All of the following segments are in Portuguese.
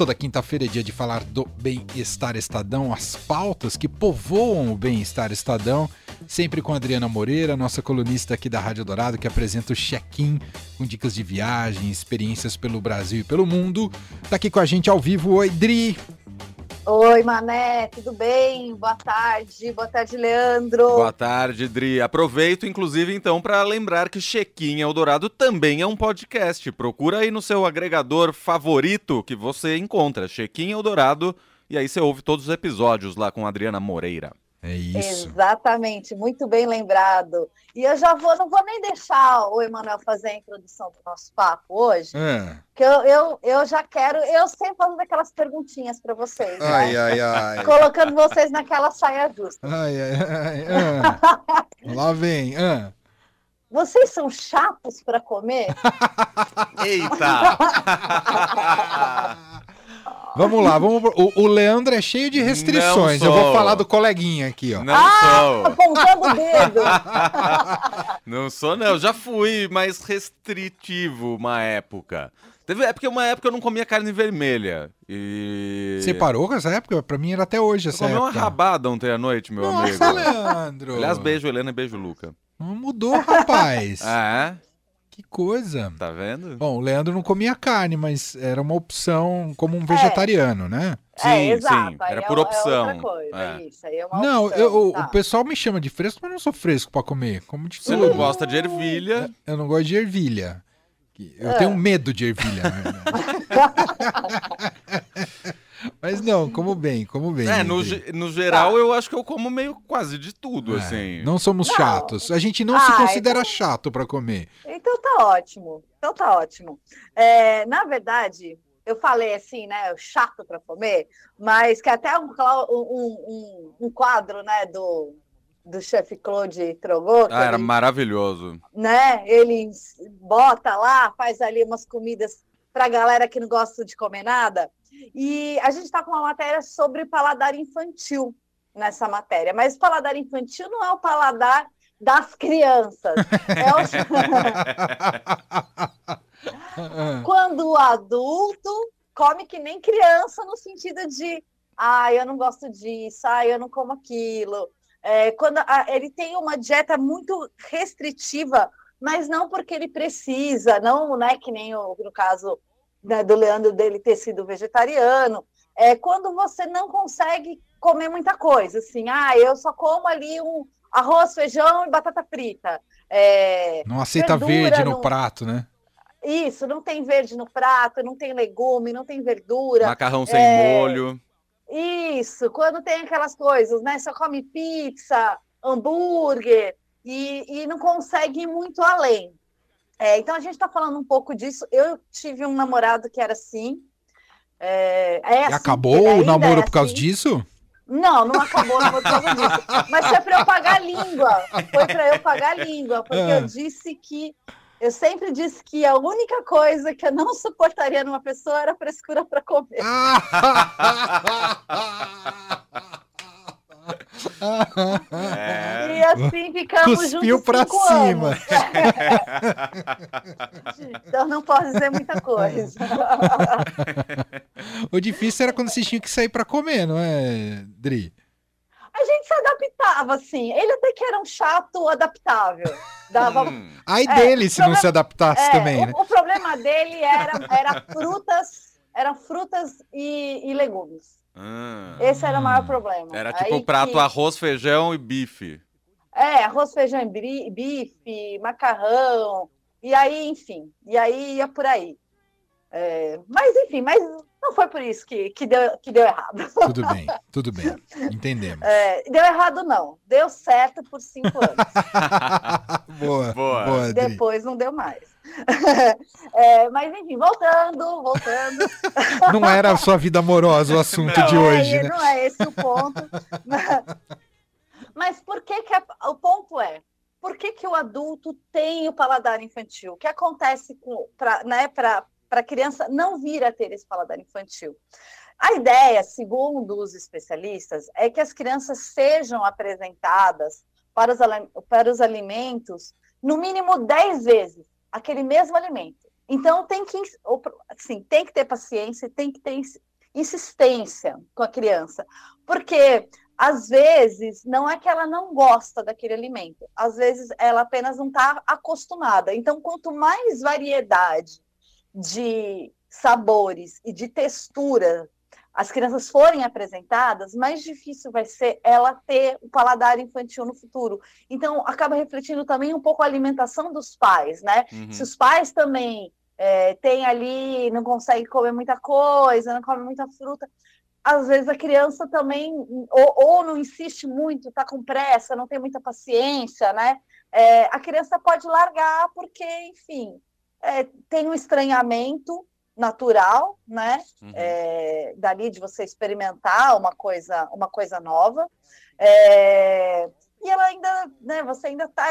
Toda quinta-feira é dia de falar do Bem-Estar Estadão, as pautas que povoam o Bem-Estar Estadão, sempre com a Adriana Moreira, nossa colunista aqui da Rádio Dourado, que apresenta o check-in com dicas de viagem, experiências pelo Brasil e pelo mundo. Tá aqui com a gente ao vivo, oi Dri! Oi, Mané, tudo bem? Boa tarde, boa tarde, Leandro. Boa tarde, Dri. Aproveito, inclusive, então, para lembrar que Chequim Eldorado também é um podcast. Procura aí no seu agregador favorito que você encontra, Chequim Eldorado, e aí você ouve todos os episódios lá com Adriana Moreira. É isso. Exatamente, muito bem lembrado. E eu já vou, não vou nem deixar o Emanuel fazer a introdução do nosso papo hoje, É. porque eu, eu, eu já quero, eu sempre fazendo aquelas perguntinhas para vocês, né? Ai, ai, ai. colocando vocês naquela saia justa. Ai, ai, ai. ah. Lá vem. ah. Vocês são chatos para comer? Eita! Vamos lá, vamos. pro- O, o Leandro é cheio de restrições. Eu vou falar do coleguinha aqui, ó. Não Ah, sou. apontando o dedo. Não sou, não. Já fui mais restritivo uma época. Teve época, uma época eu não comia carne vermelha. E. Você parou com essa época? Pra mim era até hoje Eu essa comi uma rabada ontem à noite, meu Nossa, amigo. Leandro. Aliás, beijo, Helena, e beijo, Luca. Não mudou, rapaz. Ah, é? Que coisa. Tá vendo? Bom, o Leandro não comia carne, mas era uma opção como um vegetariano, né? Sim, é, exato. sim, era é por opção. É coisa, É. isso. É não, opção, eu- o- tá. o pessoal me chama de fresco, mas eu não sou fresco pra comer. Como de Você tudo. não gosta de ervilha? Eu não gosto de ervilha. Eu É. tenho medo de ervilha. Mas não, como bem, como bem. É, no, ge- no geral eu acho que eu como meio quase de tudo, É, assim. Não somos Não. chatos. A gente não se Ah, considera chato pra comer. Então tá ótimo. Então tá ótimo. É, na verdade, eu falei assim, né? Chato para comer, mas que até um, um, um, um quadro, né, do, do chefe Claude Trogot, que Ah, era ele, maravilhoso. né? Ele bota lá, faz ali umas comidas para galera que não gosta de comer nada. E a gente está com uma matéria sobre paladar infantil nessa matéria, mas paladar infantil não é o paladar das crianças. É o... quando o adulto come que nem criança, no sentido de ah, eu não gosto disso, ah, eu não como aquilo. É, quando a- ele tem uma dieta muito restritiva, mas não porque ele precisa, não né, que nem o, no caso né, do Leandro dele ter sido vegetariano. É quando você não consegue comer muita coisa, assim, ah, eu só como ali um arroz, feijão e batata frita. É, Não aceita verde no não- prato, né? isso, não tem verde no prato, não tem legume, não tem verdura. Macarrão sem É. molho. Isso, quando tem aquelas coisas, né? Só come pizza, hambúrguer e, e não consegue ir muito além. É, então a gente está falando um pouco disso. Eu tive um namorado que era assim. É, é E assim, acabou o ainda namoro é por causa assim. disso? Não, não acabou o namoro por causa disso. Mas foi para eu pagar a língua. Foi para eu pagar a língua, porque Ah. eu disse que eu sempre disse que a única coisa que eu não suportaria numa pessoa era frescura para comer. É. E assim ficamos Cuspiu juntos pra cinco cima. anos. então não posso dizer muita coisa. o difícil era quando vocês tinham que sair pra comer, não é, Dri? A gente se adaptava, assim. Ele até que era um chato adaptável. Dava... Ai É, dele se não problema- se adaptasse É, também, o, né? o problema dele era, era frutas, eram frutas e, e legumes. hum. Esse era o maior problema. Era tipo Aí o prato que- arroz, feijão e bife. É, arroz, feijão, e bife, macarrão, e aí, enfim, e aí ia por aí. É, mas, enfim, mas não foi por isso que, que, deu, que deu errado. Tudo bem, tudo bem. Entendemos. É, deu errado, não. Deu certo por cinco anos. boa, boa, Boa. Depois não deu mais. É, mas, enfim, voltando, voltando. Não era a sua vida amorosa o assunto Não. de Não é- hoje, né? Não é esse o ponto. Mas por que, que a- o ponto é? Por que, que o adulto tem o paladar infantil? O que acontece para né, a criança não vir a ter esse paladar infantil? A ideia, segundo os especialistas, é que as crianças sejam apresentadas para os, para os alimentos no mínimo 10 vezes aquele mesmo alimento. Então tem que, assim, tem que ter paciência, tem que ter insistência com a criança. Porque às vezes não é que ela não gosta daquele alimento, às vezes ela apenas não está acostumada. Então, quanto mais variedade de sabores e de textura as crianças forem apresentadas, mais difícil vai ser ela ter o paladar infantil no futuro. Então, acaba refletindo também um pouco a alimentação dos pais, né? Uhum. Se os pais também é, têm ali, não conseguem comer muita coisa, não comem muita fruta, às vezes a criança também ou, ou não insiste muito, está com pressa, não tem muita paciência, né? É, a criança pode largar porque, enfim, é, tem um estranhamento natural, né? Uhum. É, dali de você experimentar uma coisa, uma coisa nova. É, e ela ainda, né? Você ainda está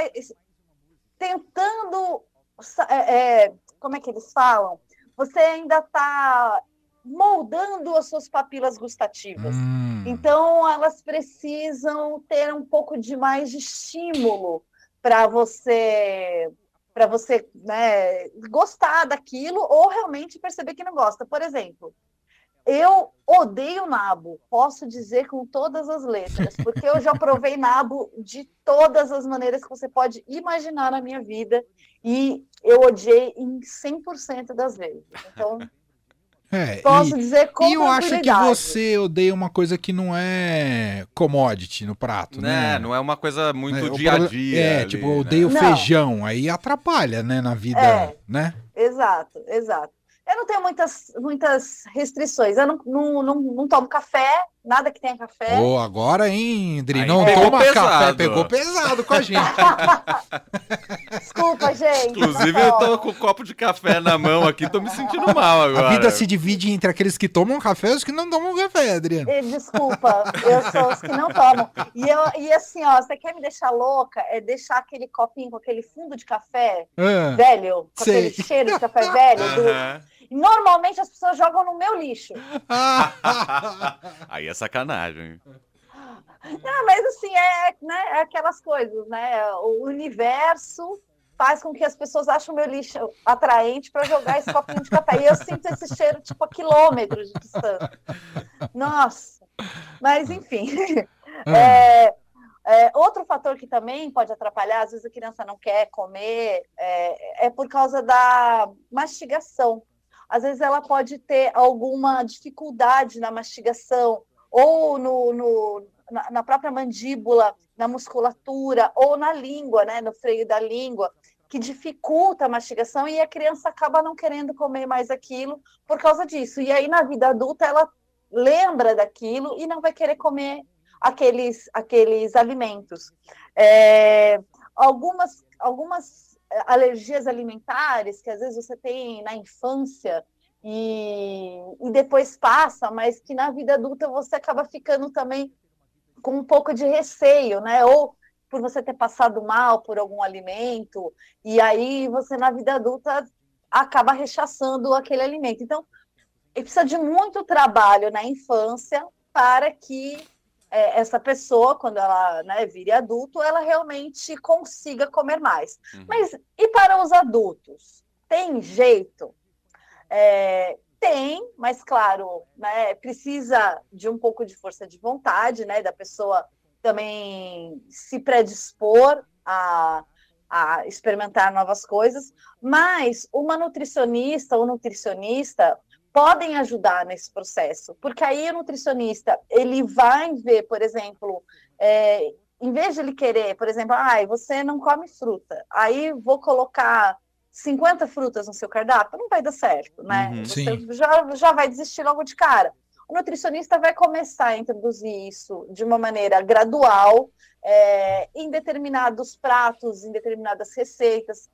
tentando, é, é, como é que eles falam? Você ainda está moldando as suas papilas gustativas. Hum. Então, elas precisam ter um pouco de mais de estímulo para você para você né, gostar daquilo ou realmente perceber que não gosta. Por exemplo, eu odeio nabo, posso dizer com todas as letras, porque eu já provei nabo de todas as maneiras que você pode imaginar na minha vida e eu odiei em 100% das vezes. Então, é, Posso e, dizer com E eu acho que você odeia uma coisa que não é commodity no prato, né? né? Não é uma coisa muito é, dia a dia. É, ali, tipo, eu odeio né? feijão, aí atrapalha, né, na vida, é, né? Exato, exato. Eu não tenho muitas, muitas restrições. Eu não, não, não, não tomo café, nada que tenha café. Oh, agora, hein, Indri? Não toma pesado. café, pegou pesado com a gente. Desculpa, gente. Inclusive, eu tô com um copo de café na mão aqui, tô me sentindo mal agora. A vida se divide entre aqueles que tomam café e os que não tomam café, Adriano. Desculpa, eu sou os que não tomam. E, eu, e assim, ó, você quer me deixar louca? É deixar aquele copinho com aquele fundo de café ah, velho, com sei. aquele cheiro de café velho. Do Normalmente as pessoas jogam no meu lixo. Aí é sacanagem. Não, mas assim, é, né, é aquelas coisas, né? O universo faz com que as pessoas achem o meu lixo atraente para jogar esse copinho de café. E eu sinto esse cheiro, tipo, a quilômetros de distância. Nossa! Mas, enfim. É, é, outro fator que também pode atrapalhar, às vezes a criança não quer comer, é, é por causa da mastigação às vezes ela pode ter alguma dificuldade na mastigação, ou no, no na, na, própria mandíbula, na musculatura, ou na língua, né, no freio da língua, que dificulta a mastigação e a criança acaba não querendo comer mais aquilo por causa disso. E aí, na vida adulta, ela lembra daquilo e não vai querer comer aqueles, aqueles alimentos. É, algumas, algumas alergias alimentares que às vezes você tem na infância e, e depois passa, mas que na vida adulta você acaba ficando também com um pouco de receio, né? Ou por você ter passado mal por algum alimento, e aí você na vida adulta acaba rechaçando aquele alimento. Então, precisa de muito trabalho na infância para que é, essa pessoa, quando ela né, vire adulto, ela realmente consiga comer mais. Uhum. Mas e para os adultos? Tem jeito? É, tem, mas claro, né, precisa de um pouco de força de vontade, né, da pessoa também se predispor a, a experimentar novas coisas, mas uma nutricionista ou nutricionista podem ajudar nesse processo, porque aí o nutricionista ele vai ver, por exemplo, é, em vez de ele querer, por exemplo, ah, você não come fruta, aí vou colocar 50 frutas no seu cardápio, não vai dar certo, né? Uhum, você já, já vai desistir logo de cara. O nutricionista vai começar a introduzir isso de uma maneira gradual, é, em determinados pratos, em determinadas receitas,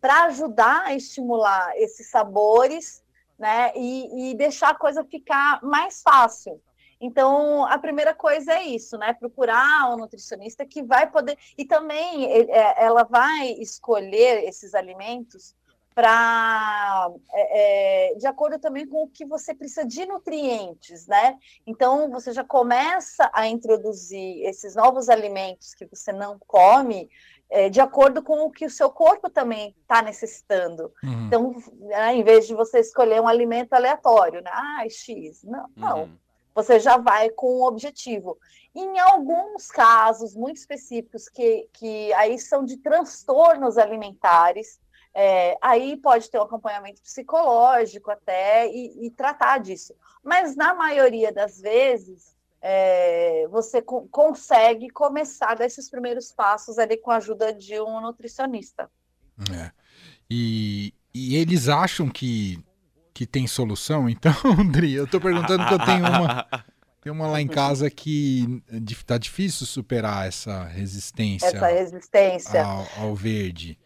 para ajudar a estimular esses sabores né? E, e deixar a coisa ficar mais fácil. Então, a primeira coisa é isso, né? Procurar um nutricionista que vai poder. E também é, ela vai escolher esses alimentos para é, é, de acordo também com o que você precisa de nutrientes, né? Então você já começa a introduzir esses novos alimentos que você não come é, de acordo com o que o seu corpo também está necessitando. Uhum. Então, né, em vez de você escolher um alimento aleatório, né? Ah, X. Não, não. Uhum. Você já vai com um objetivo. Em alguns casos muito específicos, que, que aí são de transtornos alimentares, é, aí pode ter um acompanhamento psicológico até e, e tratar disso. Mas na maioria das vezes, é, você co consegue começar desses primeiros passos ali com a ajuda de um nutricionista. É. E, e eles acham que, que tem solução? Então, Andri, eu estou perguntando que eu tenho uma. Tem uma lá em casa que tá difícil superar essa resistência. Essa resistência. Ao, ao verde.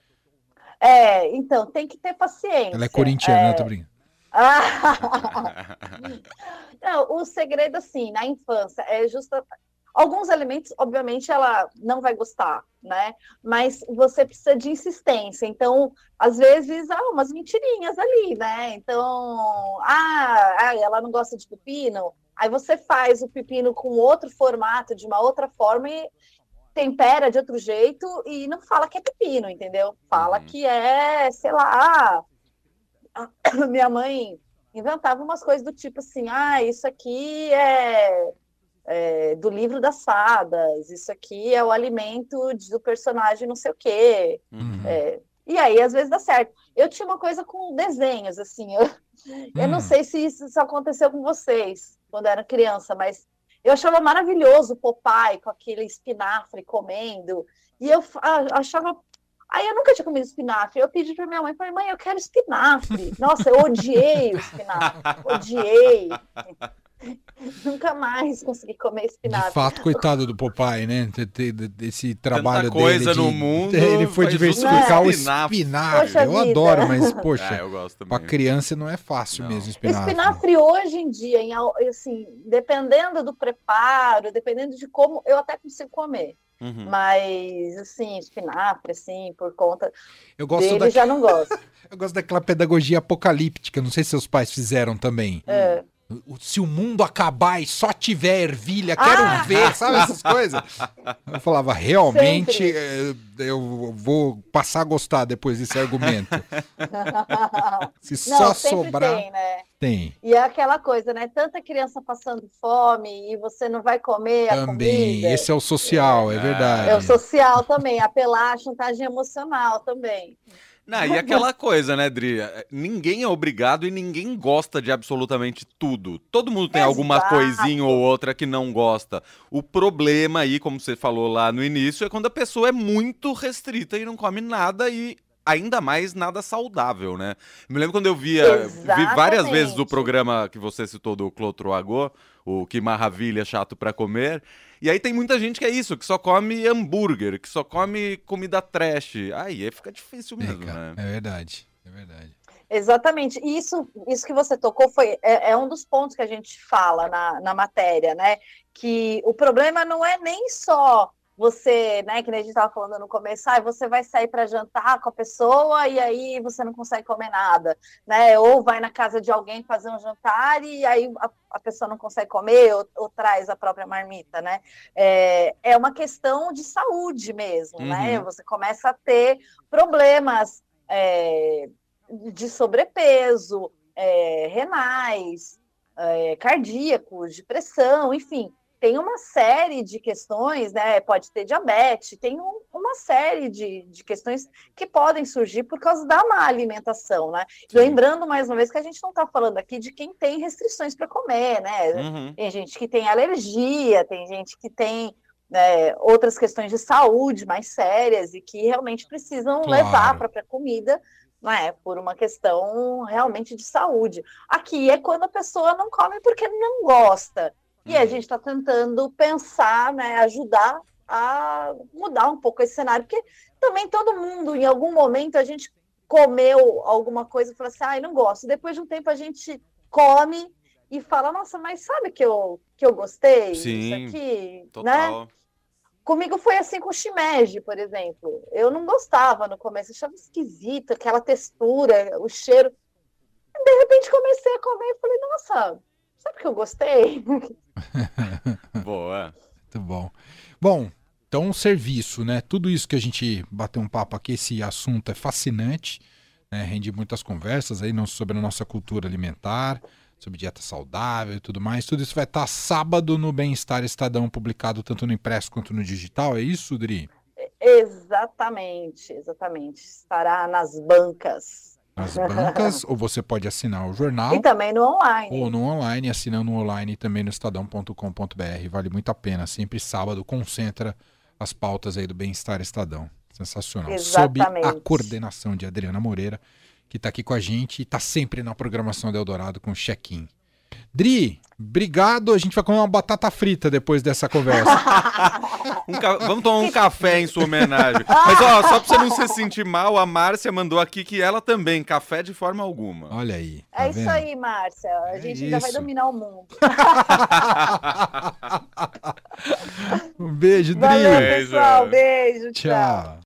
É, então, tem que ter paciência. Ela é corintiana, é... tô brincando. não, o segredo, assim, na infância, é justa. Alguns alimentos, obviamente, ela não vai gostar, né? Mas você precisa de insistência. Então, às vezes, há umas mentirinhas ali, né? Então, ah, ela não gosta de pepino. Aí você faz o pepino com outro formato, de uma outra forma, e tempera de outro jeito e não fala que é pepino, entendeu? Fala uhum. que é, sei lá, minha mãe inventava umas coisas do tipo assim, ah, isso aqui é, é, do livro das fadas, isso aqui é o alimento do personagem não sei o quê. Uhum. É, e aí, às vezes, dá certo. Eu tinha uma coisa com desenhos, assim, eu, uhum. eu não hum. sei se isso, isso aconteceu com vocês quando era criança, mas eu achava maravilhoso o Popeye com aquele espinafre comendo, e eu achava Aí eu nunca tinha comido espinafre. Eu pedi para minha mãe, falei, mãe, eu quero espinafre. Nossa, eu odiei o espinafre. Odiei. Nunca mais consegui comer espinafre. De fato, coitado do Popeye, né? Esse trabalho Tanta coisa dele. De... no mundo. Ele foi diversificar o espinafre. eu vida. adoro, mas, poxa, é, eu pra criança não é fácil não. mesmo espinafre. Espinafre hoje em dia, em, assim, dependendo do preparo, dependendo de como, eu até consigo comer. Uhum. Mas, assim, espinafre, assim, por conta eu gosto dele, da... já não gosto. eu gosto daquela pedagogia apocalíptica, não sei se seus pais fizeram também. É. Se o mundo acabar e só tiver ervilha, quero ah! ver, sabe essas coisas? Eu falava, realmente eh, eu vou passar a gostar depois desse argumento. Se Não, só sobrar. Tem, né? Tem. E é aquela coisa, né? Tanta criança passando fome e você não vai comer a também. Esse é o social, é, é verdade. É o social também, apelar a chantagem emocional também. Não, e aquela coisa, né, Dri? Ninguém é obrigado e ninguém gosta de absolutamente tudo. Todo mundo tem Exato. alguma coisinha ou outra que não gosta. O problema aí, como você falou lá no início, é quando a pessoa é muito restrita e não come nada e ainda mais nada saudável, né? Me lembro quando eu via, vi várias vezes o programa que você citou do Clotro Agô, o Que Maravilha Chato para Comer, e aí tem muita gente que é isso, que só come hambúrguer, que só come comida trash. Aí fica difícil mesmo, é, né? É verdade, é verdade. Exatamente. Isso, isso que você tocou foi é, é, um dos pontos que a gente fala na, na matéria, né? Que o problema não é nem só você, né, que nem a gente estava falando no começo, ah, você vai sair para jantar com a pessoa e aí você não consegue comer nada, né? Ou vai na casa de alguém fazer um jantar e aí a, a pessoa não consegue comer ou, ou, traz a própria marmita, né? É, é uma questão de saúde mesmo, né? uhum. né? Você começa a ter problemas é, de sobrepeso, é, renais, é, cardíacos, de pressão, enfim tem uma série de questões, né? Pode ter diabetes, tem um, uma série de, de questões que podem surgir por causa da má alimentação, né? Lembrando mais uma vez que a gente não está falando aqui de quem tem restrições para comer, né? Uhum. Tem gente que tem alergia, tem gente que tem né, outras questões de saúde mais sérias e que realmente precisam claro. levar a própria comida né, por uma questão realmente de saúde. Aqui é quando a pessoa não come porque não gosta. E a gente está tentando pensar, né, ajudar a mudar um pouco esse cenário, porque também todo mundo, em algum momento, a gente comeu alguma coisa e falou assim, ai, ah, não gosto. Depois de um tempo a gente come e fala, nossa, mas sabe que eu, que eu gostei? Sim, isso aqui, total. né? Comigo foi assim com o shimeji, por exemplo. Eu não gostava no começo, achava esquisito aquela textura, o cheiro. De repente comecei a comer e falei, nossa, Sabe que eu gostei? Boa. Muito bom. Bom, Então, serviço, né? Tudo isso que a gente bateu um papo aqui, esse assunto é fascinante, né? rende muitas conversas aí não sobre a nossa cultura alimentar, sobre dieta saudável e tudo mais. Tudo isso vai estar sábado no Bem-Estar Estadão, publicado tanto no impresso quanto no digital. É isso, Dri? Exatamente, exatamente. Estará nas bancas. Nas bancas, ou você pode assinar o jornal. E também no online. Ou no online, assinando no online também no estadão.com.br. Vale muito a pena. Sempre sábado concentra as pautas aí do Bem-Estar Estadão. Sensacional. Exatamente. Sob a coordenação de Adriana Moreira, que está aqui com a gente e está sempre na programação do Eldorado com check-in. Dri, obrigado. A gente vai comer uma batata frita depois dessa conversa. um ca... Vamos tomar um café em sua homenagem. Mas, ó, só pra você não se sentir mal, a Márcia mandou aqui que ela também, café de forma alguma. Olha aí. Tá é vendo? isso aí, Márcia. A é gente isso. ainda vai dominar o mundo. um beijo, Dri. Valeu, pessoal. Beijo. tchau. tchau.